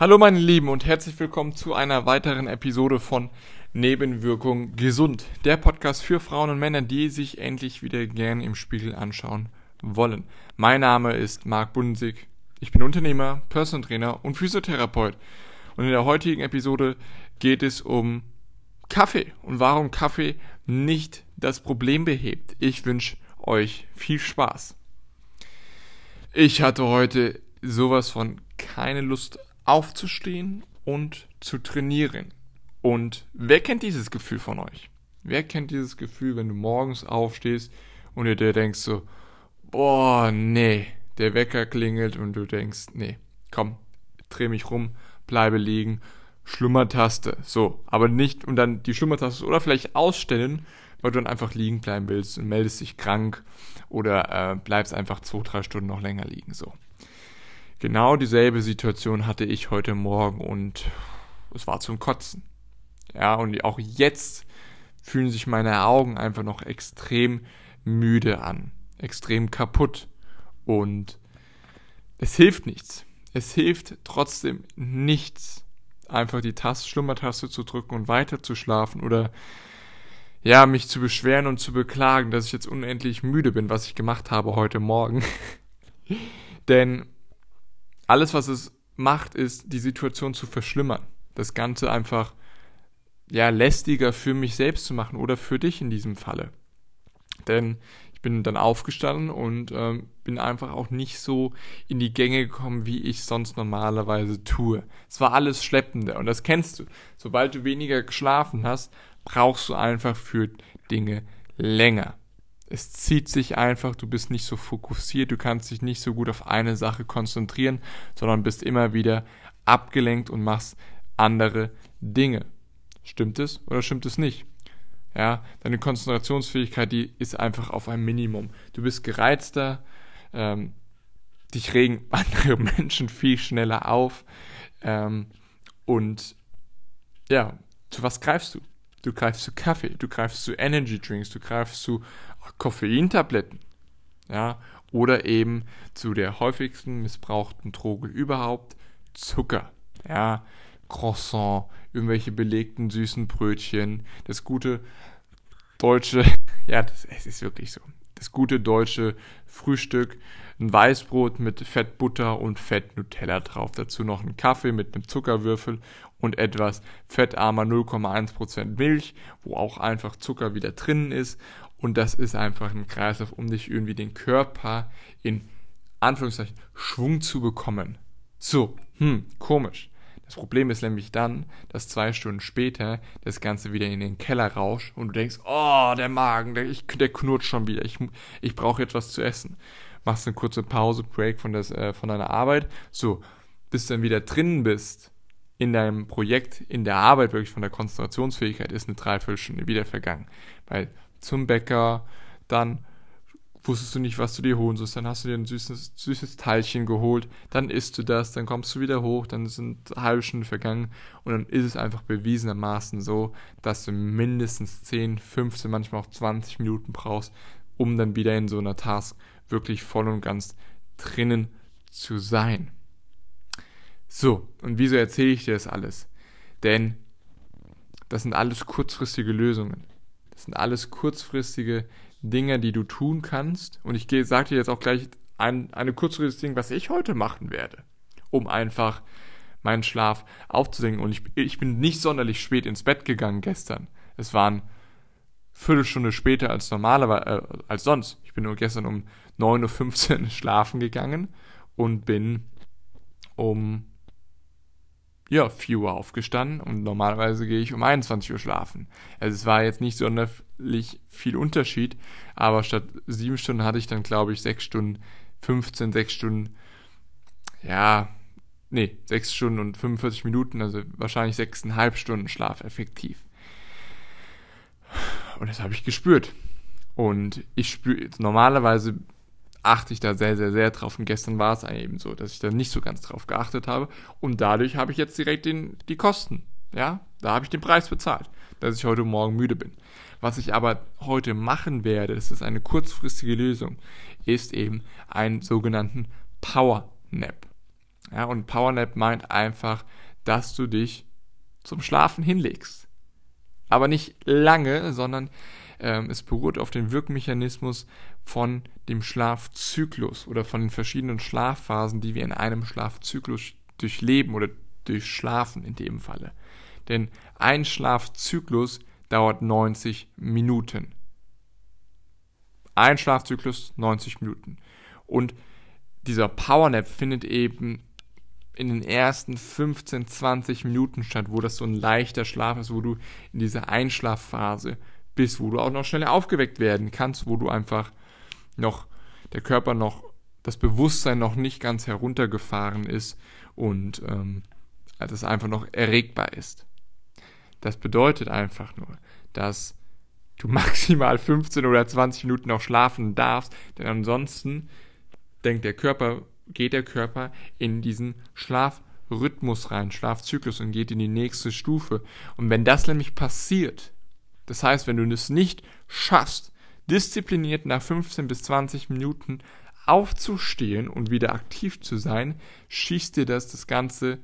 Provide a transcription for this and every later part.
Hallo meine Lieben und herzlich willkommen zu einer weiteren Episode von Nebenwirkung gesund. Der Podcast für Frauen und Männer, die sich endlich wieder gern im Spiegel anschauen wollen. Mein Name ist Marc Bundesig. Ich bin Unternehmer, Personal Trainer und Physiotherapeut. Und in der heutigen Episode geht es um Kaffee und warum Kaffee nicht das Problem behebt. Ich wünsche euch viel Spaß. Ich hatte heute sowas von keine Lust aufzustehen und zu trainieren. Und wer kennt dieses Gefühl von euch? Wer kennt dieses Gefühl, wenn du morgens aufstehst und dir denkst so, boah, nee, der Wecker klingelt und du denkst, nee, komm, dreh mich rum, bleibe liegen, Schlummertaste, so, aber nicht und dann die Schlummertaste oder vielleicht ausstellen, weil du dann einfach liegen bleiben willst und meldest dich krank oder äh, bleibst einfach zwei, drei Stunden noch länger liegen, so. Genau dieselbe Situation hatte ich heute Morgen und es war zum Kotzen. Ja, und auch jetzt fühlen sich meine Augen einfach noch extrem müde an, extrem kaputt. Und es hilft nichts. Es hilft trotzdem nichts, einfach die Taste, Schlummertaste zu drücken und weiter zu schlafen oder ja, mich zu beschweren und zu beklagen, dass ich jetzt unendlich müde bin, was ich gemacht habe heute Morgen. Denn alles, was es macht, ist, die Situation zu verschlimmern. Das Ganze einfach, ja, lästiger für mich selbst zu machen oder für dich in diesem Falle. Denn ich bin dann aufgestanden und ähm, bin einfach auch nicht so in die Gänge gekommen, wie ich sonst normalerweise tue. Es war alles schleppender und das kennst du. Sobald du weniger geschlafen hast, brauchst du einfach für Dinge länger. Es zieht sich einfach, du bist nicht so fokussiert, du kannst dich nicht so gut auf eine Sache konzentrieren, sondern bist immer wieder abgelenkt und machst andere Dinge. Stimmt es oder stimmt es nicht? Ja, deine Konzentrationsfähigkeit, die ist einfach auf einem Minimum. Du bist gereizter, ähm, dich regen andere Menschen viel schneller auf ähm, und ja, zu was greifst du? Du greifst zu Kaffee, du greifst zu Energy Drinks, du greifst zu Koffeintabletten. Ja, oder eben zu der häufigsten missbrauchten Droge überhaupt, Zucker. Ja, Croissant, irgendwelche belegten süßen Brötchen, das gute deutsche, ja, das, es ist wirklich so. Das gute deutsche Frühstück, ein Weißbrot mit Fettbutter und Fett Nutella drauf. Dazu noch ein Kaffee mit einem Zuckerwürfel und etwas fettarmer 0,1% Milch, wo auch einfach Zucker wieder drin ist. Und das ist einfach ein Kreislauf, um dich irgendwie den Körper in Anführungszeichen Schwung zu bekommen. So, hm, komisch. Das Problem ist nämlich dann, dass zwei Stunden später das Ganze wieder in den Keller rauscht und du denkst, oh, der Magen, der, ich, der knurrt schon wieder, ich, ich brauche etwas zu essen. Machst eine kurze Pause, Break von, des, äh, von deiner Arbeit. So, bis du dann wieder drinnen bist in deinem Projekt, in der Arbeit, wirklich von der Konzentrationsfähigkeit, ist eine Dreiviertelstunde wieder vergangen. Weil zum Bäcker, dann wusstest du nicht, was du dir holen sollst, dann hast du dir ein süßes, süßes Teilchen geholt, dann isst du das, dann kommst du wieder hoch, dann sind halbe Stunden vergangen und dann ist es einfach bewiesenermaßen so, dass du mindestens 10, 15, manchmal auch 20 Minuten brauchst, um dann wieder in so einer Task wirklich voll und ganz drinnen zu sein. So, und wieso erzähle ich dir das alles? Denn das sind alles kurzfristige Lösungen. Das sind alles kurzfristige Dinge, die du tun kannst. Und ich sage dir jetzt auch gleich ein, eine kurzfristige Ding, was ich heute machen werde, um einfach meinen Schlaf aufzusenken. Und ich, ich bin nicht sonderlich spät ins Bett gegangen gestern. Es waren Viertelstunde später als normalerweise, äh, als sonst. Ich bin nur gestern um 9.15 Uhr schlafen gegangen und bin um ja, 4 Uhr aufgestanden und normalerweise gehe ich um 21 Uhr schlafen. Also es war jetzt nicht sonderlich viel Unterschied, aber statt 7 Stunden hatte ich dann, glaube ich, 6 Stunden, 15, 6 Stunden, ja, nee, 6 Stunden und 45 Minuten, also wahrscheinlich 6,5 Stunden Schlaf effektiv. Und das habe ich gespürt. Und ich spüre, normalerweise achte ich da sehr, sehr, sehr drauf. Und gestern war es eben so, dass ich da nicht so ganz drauf geachtet habe. Und dadurch habe ich jetzt direkt den, die Kosten. Ja, da habe ich den Preis bezahlt, dass ich heute Morgen müde bin. Was ich aber heute machen werde, das ist eine kurzfristige Lösung, ist eben einen sogenannten Power Nap. Ja, und Powernap meint einfach, dass du dich zum Schlafen hinlegst. Aber nicht lange, sondern ähm, es beruht auf dem Wirkmechanismus von dem Schlafzyklus oder von den verschiedenen Schlafphasen, die wir in einem Schlafzyklus durchleben oder durchschlafen in dem Falle. Denn ein Schlafzyklus dauert 90 Minuten. Ein Schlafzyklus 90 Minuten. Und dieser Powernap findet eben in den ersten 15, 20 Minuten statt, wo das so ein leichter Schlaf ist, wo du in dieser Einschlafphase bist, wo du auch noch schneller aufgeweckt werden kannst, wo du einfach noch, der Körper noch, das Bewusstsein noch nicht ganz heruntergefahren ist und ähm, das einfach noch erregbar ist. Das bedeutet einfach nur, dass du maximal 15 oder 20 Minuten noch schlafen darfst, denn ansonsten denkt der Körper, geht der Körper in diesen Schlafrhythmus rein, Schlafzyklus und geht in die nächste Stufe. Und wenn das nämlich passiert, das heißt, wenn du es nicht schaffst, diszipliniert nach 15 bis 20 Minuten aufzustehen und wieder aktiv zu sein, schießt dir das das Ganze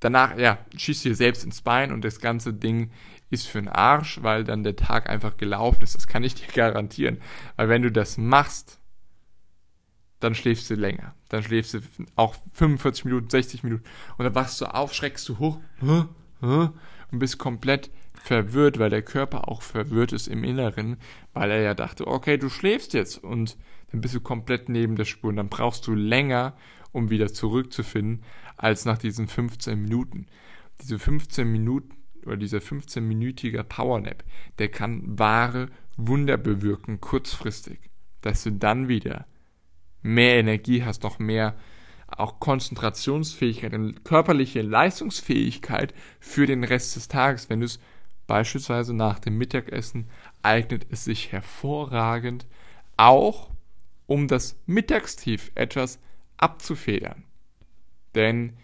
danach, ja, schießt dir selbst ins Bein und das ganze Ding ist für den Arsch, weil dann der Tag einfach gelaufen ist. Das kann ich dir garantieren. Weil wenn du das machst, dann schläfst du länger. Dann schläfst du auch 45 Minuten, 60 Minuten. Und dann wachst du auf, schreckst du hoch und bist komplett verwirrt, weil der Körper auch verwirrt ist im Inneren, weil er ja dachte, okay, du schläfst jetzt und dann bist du komplett neben der Spur und dann brauchst du länger, um wieder zurückzufinden, als nach diesen 15 Minuten. Diese 15 Minuten oder dieser 15-minütige Powernap, der kann wahre Wunder bewirken, kurzfristig, dass du dann wieder mehr Energie hast, noch mehr auch Konzentrationsfähigkeit und körperliche Leistungsfähigkeit für den Rest des Tages. Wenn du es beispielsweise nach dem Mittagessen eignet es sich hervorragend, auch um das Mittagstief etwas abzufedern. Denn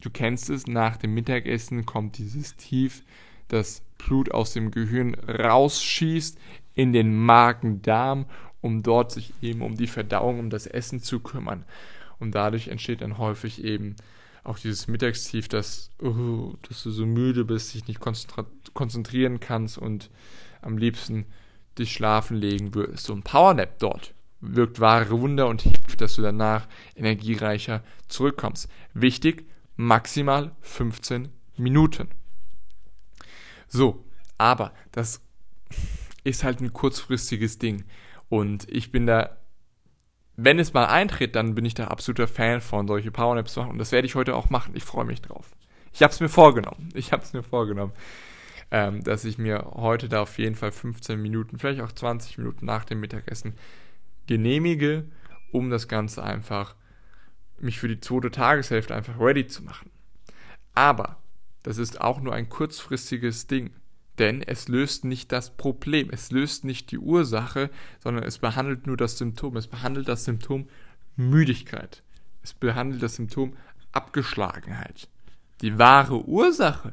du kennst es, nach dem Mittagessen kommt dieses Tief, das Blut aus dem Gehirn rausschießt in den Magen-Darm, um dort sich eben um die Verdauung, um das Essen zu kümmern. Und dadurch entsteht dann häufig eben auch dieses Mittagstief, dass, uh, dass du so müde bist, dich nicht konzentrieren kannst und am liebsten dich schlafen legen würdest. So ein Powernap dort wirkt wahre Wunder und hilft, dass du danach energiereicher zurückkommst. Wichtig, maximal 15 Minuten. So, aber das ist halt ein kurzfristiges Ding. Und ich bin da, wenn es mal eintritt, dann bin ich da absoluter Fan von, solche Powernaps zu machen. Und das werde ich heute auch machen. Ich freue mich drauf. Ich habe es mir vorgenommen. Ich habe es mir vorgenommen, ähm, dass ich mir heute da auf jeden Fall 15 Minuten, vielleicht auch 20 Minuten nach dem Mittagessen genehmige, um das Ganze einfach, mich für die zweite Tageshälfte einfach ready zu machen. Aber das ist auch nur ein kurzfristiges Ding, denn es löst nicht das Problem, es löst nicht die Ursache, sondern es behandelt nur das Symptom. Es behandelt das Symptom Müdigkeit. Es behandelt das Symptom Abgeschlagenheit. Die wahre Ursache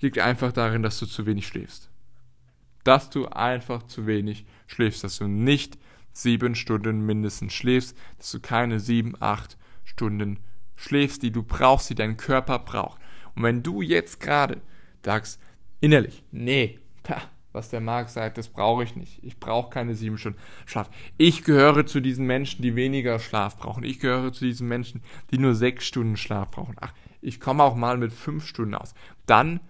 liegt einfach darin, dass du zu wenig schläfst. Dass du einfach zu wenig schläfst, dass du nicht sieben Stunden mindestens schläfst, dass du keine sieben, acht Stunden schläfst, die du brauchst, die dein Körper braucht. Und wenn du jetzt gerade sagst, innerlich, nee, pah, was der Marc sagt, das brauche ich nicht. Ich brauche keine sieben Stunden Schlaf. Ich gehöre zu diesen Menschen, die weniger Schlaf brauchen. Ich gehöre zu diesen Menschen, die nur sechs Stunden Schlaf brauchen. Ach, ich komme auch mal mit fünf Stunden aus. Dann,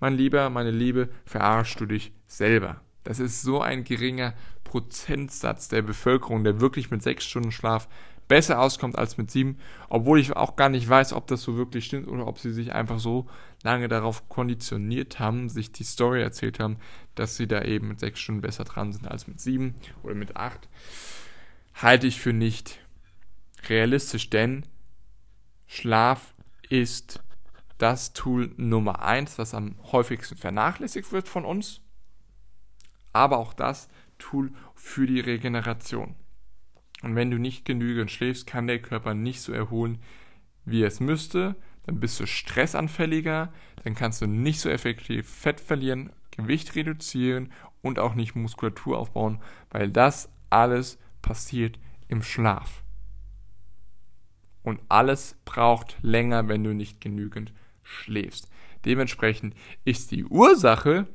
mein Lieber, meine Liebe, verarschst du dich selber. Das ist so ein geringer Prozentsatz der Bevölkerung, der wirklich mit sechs Stunden Schlaf besser auskommt als mit sieben, obwohl ich auch gar nicht weiß, ob das so wirklich stimmt oder ob sie sich einfach so lange darauf konditioniert haben, sich die Story erzählt haben, dass sie da eben mit sechs Stunden besser dran sind als mit sieben oder mit acht, halte ich für nicht realistisch, denn Schlaf ist das Tool Nummer eins, was am häufigsten vernachlässigt wird von uns aber auch das Tool für die Regeneration. Und wenn du nicht genügend schläfst, kann der Körper nicht so erholen, wie es müsste. Dann bist du stressanfälliger, dann kannst du nicht so effektiv Fett verlieren, Gewicht reduzieren und auch nicht Muskulatur aufbauen, weil das alles passiert im Schlaf. Und alles braucht länger, wenn du nicht genügend schläfst. Dementsprechend ist die Ursache,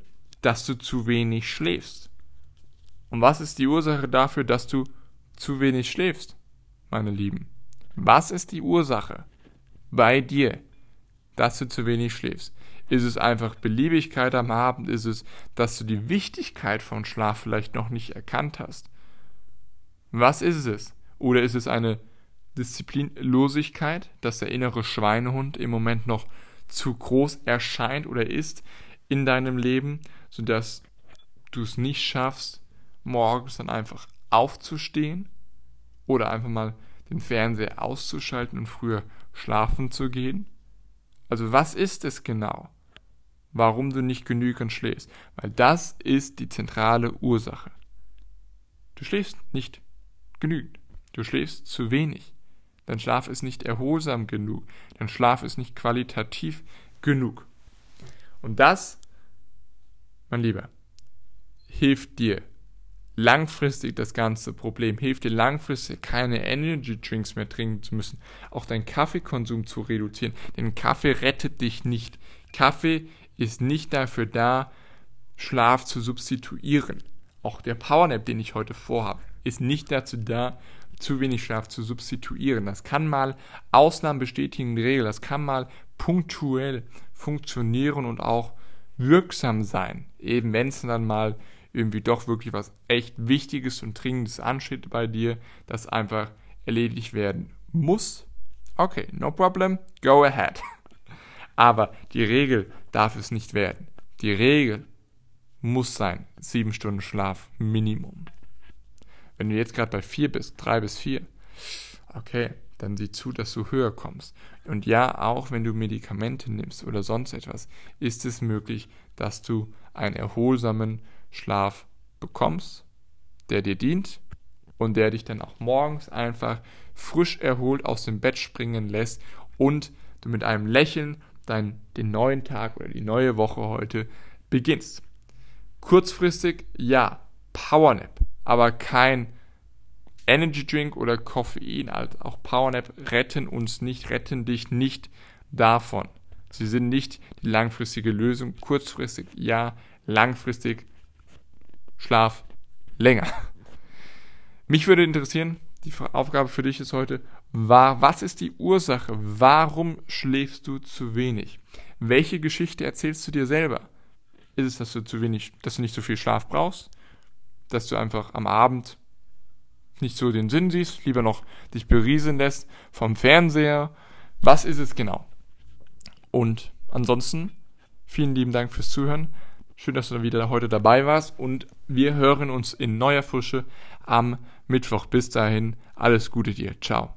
dass du zu wenig schläfst. Und was ist die Ursache dafür, dass du zu wenig schläfst, meine Lieben? Was ist die Ursache bei dir, dass du zu wenig schläfst? Ist es einfach Beliebigkeit am Abend? Ist es, dass du die Wichtigkeit von Schlaf vielleicht noch nicht erkannt hast? Was ist es? Oder ist es eine Disziplinlosigkeit, dass der innere Schweinehund im Moment noch zu groß erscheint oder ist in deinem Leben, sodass du es nicht schaffst, morgens dann einfach aufzustehen oder einfach mal den Fernseher auszuschalten und früher schlafen zu gehen? Also was ist es genau, warum du nicht genügend schläfst? Weil das ist die zentrale Ursache. Du schläfst nicht genügend. Du schläfst zu wenig. Dein Schlaf ist nicht erholsam genug. Dein Schlaf ist nicht qualitativ genug. Und das, mein Lieber, hilft dir langfristig das ganze Problem, hilft dir langfristig keine Energy Drinks mehr trinken zu müssen, auch deinen Kaffeekonsum zu reduzieren. Denn Kaffee rettet dich nicht. Kaffee ist nicht dafür da, Schlaf zu substituieren. Auch der Powernap, den ich heute vorhabe, ist nicht dazu da, zu wenig Schlaf zu substituieren. Das kann mal Ausnahmen bestätigen Regel. Das kann mal punktuell funktionieren und auch wirksam sein. Eben wenn es dann mal irgendwie doch wirklich was echt Wichtiges und Dringendes ansteht bei dir, das einfach erledigt werden muss. Okay, no problem, go ahead. Aber die Regel darf es nicht werden. Die Regel muss sein, sieben Stunden Schlaf Minimum. Wenn du jetzt gerade bei vier bist, drei bis vier, okay, dann sieh zu, dass du höher kommst. Und ja, auch wenn du Medikamente nimmst oder sonst etwas, ist es möglich, dass du einen erholsamen Schlaf bekommst, der dir dient und der dich dann auch morgens einfach frisch erholt aus dem Bett springen lässt und du mit einem Lächeln dein, den neuen Tag oder die neue Woche heute beginnst. Kurzfristig, ja, Powernap aber kein Energy Drink oder Koffein, also auch Powernap retten uns nicht, retten dich nicht davon. Sie sind nicht die langfristige Lösung. Kurzfristig ja, langfristig Schlaf länger. Mich würde interessieren, die Aufgabe für dich ist heute, war, was ist die Ursache? Warum schläfst du zu wenig? Welche Geschichte erzählst du dir selber? Ist es, dass du zu wenig, dass du nicht so viel Schlaf brauchst? dass du einfach am Abend nicht so den Sinn siehst, lieber noch dich berieseln lässt vom Fernseher. Was ist es genau? Und ansonsten, vielen lieben Dank fürs Zuhören. Schön, dass du wieder heute dabei warst und wir hören uns in neuer Frische am Mittwoch. Bis dahin, alles Gute dir. Ciao.